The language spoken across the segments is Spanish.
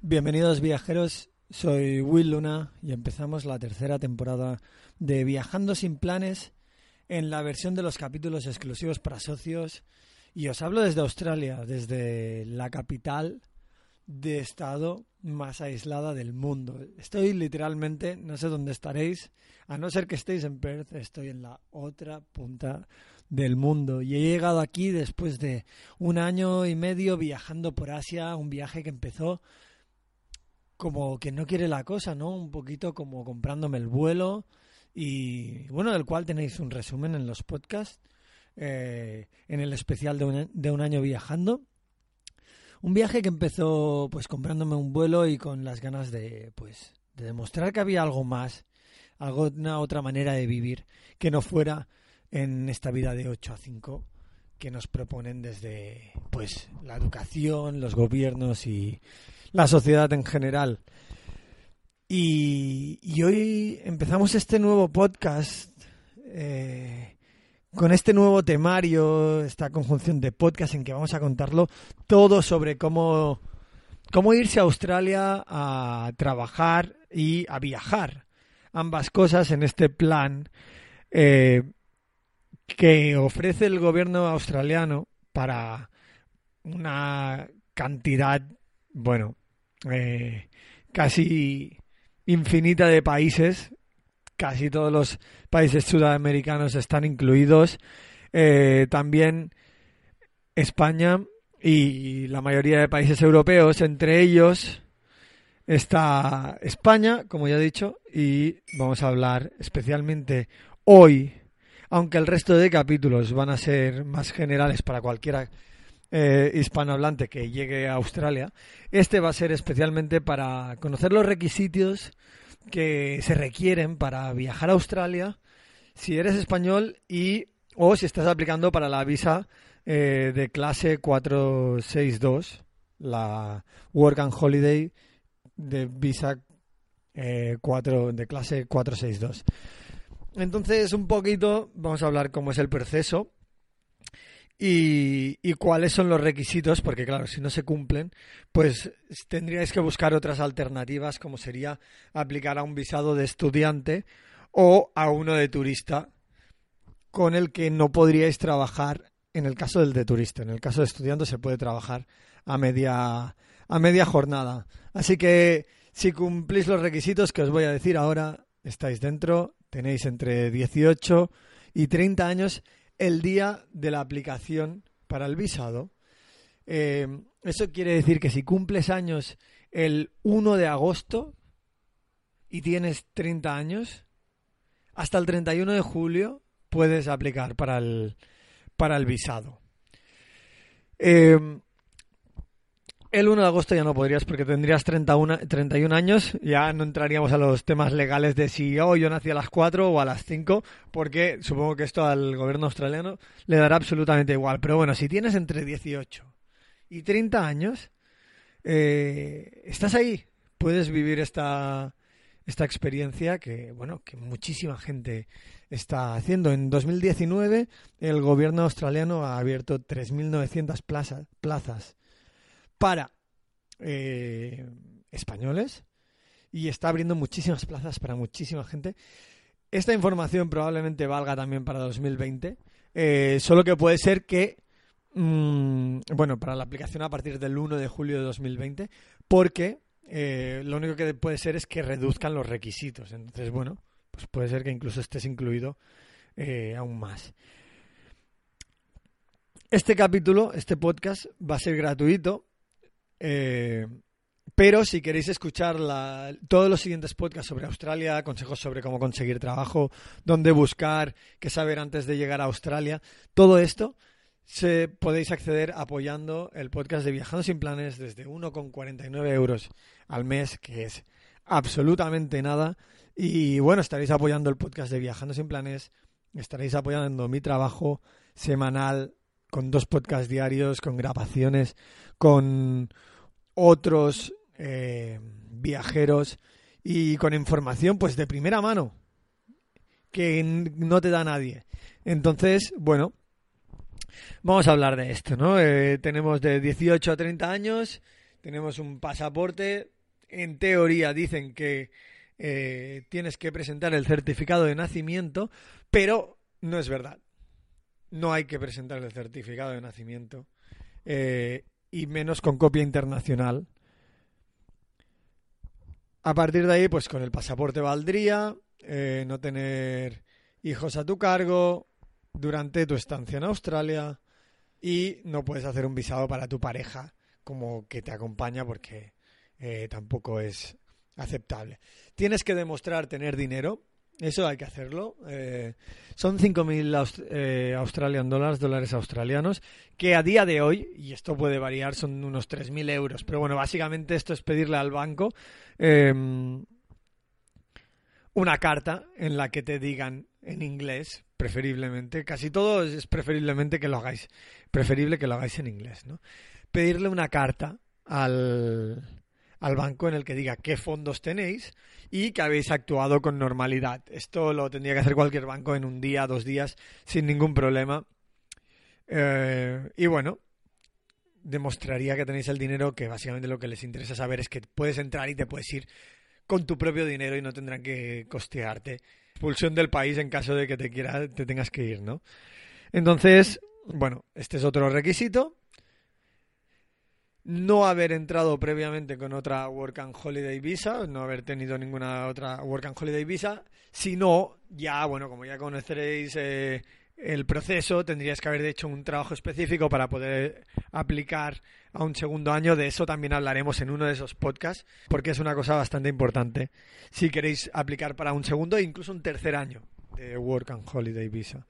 Bienvenidos viajeros, soy Will Luna y empezamos la tercera temporada de Viajando sin planes en la versión de los capítulos exclusivos para socios y os hablo desde Australia, desde la capital de estado más aislada del mundo. Estoy literalmente, no sé dónde estaréis, a no ser que estéis en Perth, estoy en la otra punta del mundo y he llegado aquí después de un año y medio viajando por Asia, un viaje que empezó como que no quiere la cosa, ¿no? Un poquito como comprándome el vuelo y bueno, del cual tenéis un resumen en los podcasts, eh, en el especial de un, de un año viajando. Un viaje que empezó pues comprándome un vuelo y con las ganas de pues de demostrar que había algo más, algo una otra manera de vivir que no fuera en esta vida de 8 a 5 que nos proponen desde pues la educación, los gobiernos y la sociedad en general. Y, hoy empezamos este nuevo podcast eh, con este nuevo temario, esta conjunción de podcast en que vamos a contarlo todo sobre cómo, cómo irse a Australia a trabajar y a viajar. Ambas cosas en este plan eh, que ofrece el gobierno australiano para una cantidad, bueno, eh, casi infinita de países. Casi todos los países sudamericanos están incluidos. Eh, también España y la mayoría de países europeos. Entre ellos está España, como ya he dicho, y vamos a hablar especialmente hoy, aunque el resto de capítulos van a ser más generales para cualquiera eh, hispanohablante que llegue a Australia, este va a ser especialmente para conocer los requisitos que se requieren para viajar a Australia si eres español y o si estás aplicando para la visa eh, de clase 462, la Work and Holiday de visa eh, 4, de clase 462. Entonces, un poquito, vamos a hablar cómo es el proceso y, cuáles son los requisitos, porque claro, si no se cumplen, pues tendríais que buscar otras alternativas, como sería aplicar a un visado de estudiante o a uno de turista, con el que no podríais trabajar en el caso del de turista. En el caso de estudiante se puede trabajar a media, a media jornada. Así que si cumplís los requisitos que os voy a decir ahora, estáis dentro, tenéis entre 18 y 30 años el día de la aplicación para el visado. Eh, eso quiere decir que si cumples años el 1 de agosto y tienes 30 años, hasta el 31 de julio puedes aplicar para el, para el visado. Eh, el 1 de agosto ya no podrías porque tendrías 31, 31 años, ya no entraríamos a los temas legales de si oh, yo nací a las 4 o a las 5, porque supongo que esto al gobierno australiano le dará absolutamente igual. Pero bueno, si tienes entre 18 y 30 años, eh, estás ahí, puedes vivir esta, esta experiencia que, bueno, que muchísima gente está haciendo. En 2019 el gobierno australiano ha abierto 3.900 plazas, plazas para eh, españoles y está abriendo muchísimas plazas para muchísima gente. Esta información probablemente valga también para 2020, eh, solo que puede ser que, mmm, bueno, para la aplicación a partir del 1 de julio de 2020, porque eh, lo único que puede ser es que reduzcan los requisitos. Entonces, bueno, pues puede ser que incluso estés incluido aún más. Este capítulo, este podcast, va a ser gratuito. Eh, pero si queréis escuchar la- todos los siguientes podcasts sobre Australia, consejos sobre cómo conseguir trabajo, dónde buscar, qué saber antes de llegar a Australia, todo esto se, podéis acceder apoyando el podcast de Viajando sin Planes desde 1,49 euros al mes, que es absolutamente nada. Y bueno, estaréis apoyando el podcast de Viajando sin Planes, estaréis apoyando mi trabajo semanal con dos podcasts diarios, con grabaciones, con otros eh, viajeros y con información pues de primera mano que no te da nadie. Entonces, bueno, vamos a hablar de esto, ¿no? Eh, tenemos de 18 a 30 años, tenemos un pasaporte, en teoría dicen que eh, tienes que presentar el certificado de nacimiento, pero no es verdad. No hay que presentar el certificado de nacimiento. eh, y menos con copia internacional. A partir de ahí, pues con el pasaporte valdría, eh, no tener hijos a tu cargo durante tu estancia en Australia y no puedes hacer un visado para tu pareja como que te acompaña porque eh, tampoco es aceptable. Tienes que demostrar tener dinero, eso hay que hacerlo. eh, son 5.000 aus- eh, Australian dollars, dólares australianos, que a día de hoy, y esto puede variar, son unos 3.000 euros. Pero bueno, básicamente esto es pedirle al banco eh, una carta en la que te digan en inglés, preferiblemente, casi todo es preferiblemente que lo hagáis, preferible que lo hagáis en inglés, ¿no? Pedirle una carta al, al banco en el que diga qué fondos tenéis y que habéis actuado con normalidad. Esto lo tendría que hacer cualquier banco en un día, dos días, sin ningún problema. Eh, y bueno, demostraría que tenéis el dinero, que básicamente lo que les interesa saber es que puedes entrar y te puedes ir con tu propio dinero y no tendrán que costearte expulsión del país en caso de que te quiera, te tengas que ir, ¿no? Entonces, bueno, este es otro requisito. No haber entrado previamente con otra Work and Holiday Visa, no haber tenido ninguna otra Work and Holiday Visa, sino ya, bueno, como ya conoceréis eh, el proceso, tendrías que haber hecho un trabajo específico para poder aplicar a un segundo año. De eso también hablaremos en uno de esos podcasts, porque es una cosa bastante importante. Si queréis aplicar para un segundo e incluso un tercer año de Work and Holiday Visa.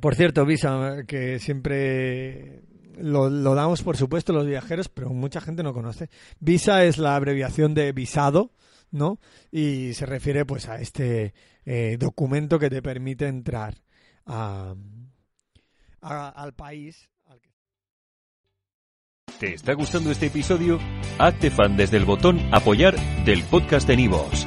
Por cierto, Visa, que siempre lo, damos por supuesto los viajeros, pero mucha gente no conoce. Visa es la abreviación de visado, ¿no? Y se refiere pues a este eh, documento que te permite entrar a, a- al país. ¿Te está gustando este episodio? Hazte fan desde el botón Apoyar del podcast de Nivos.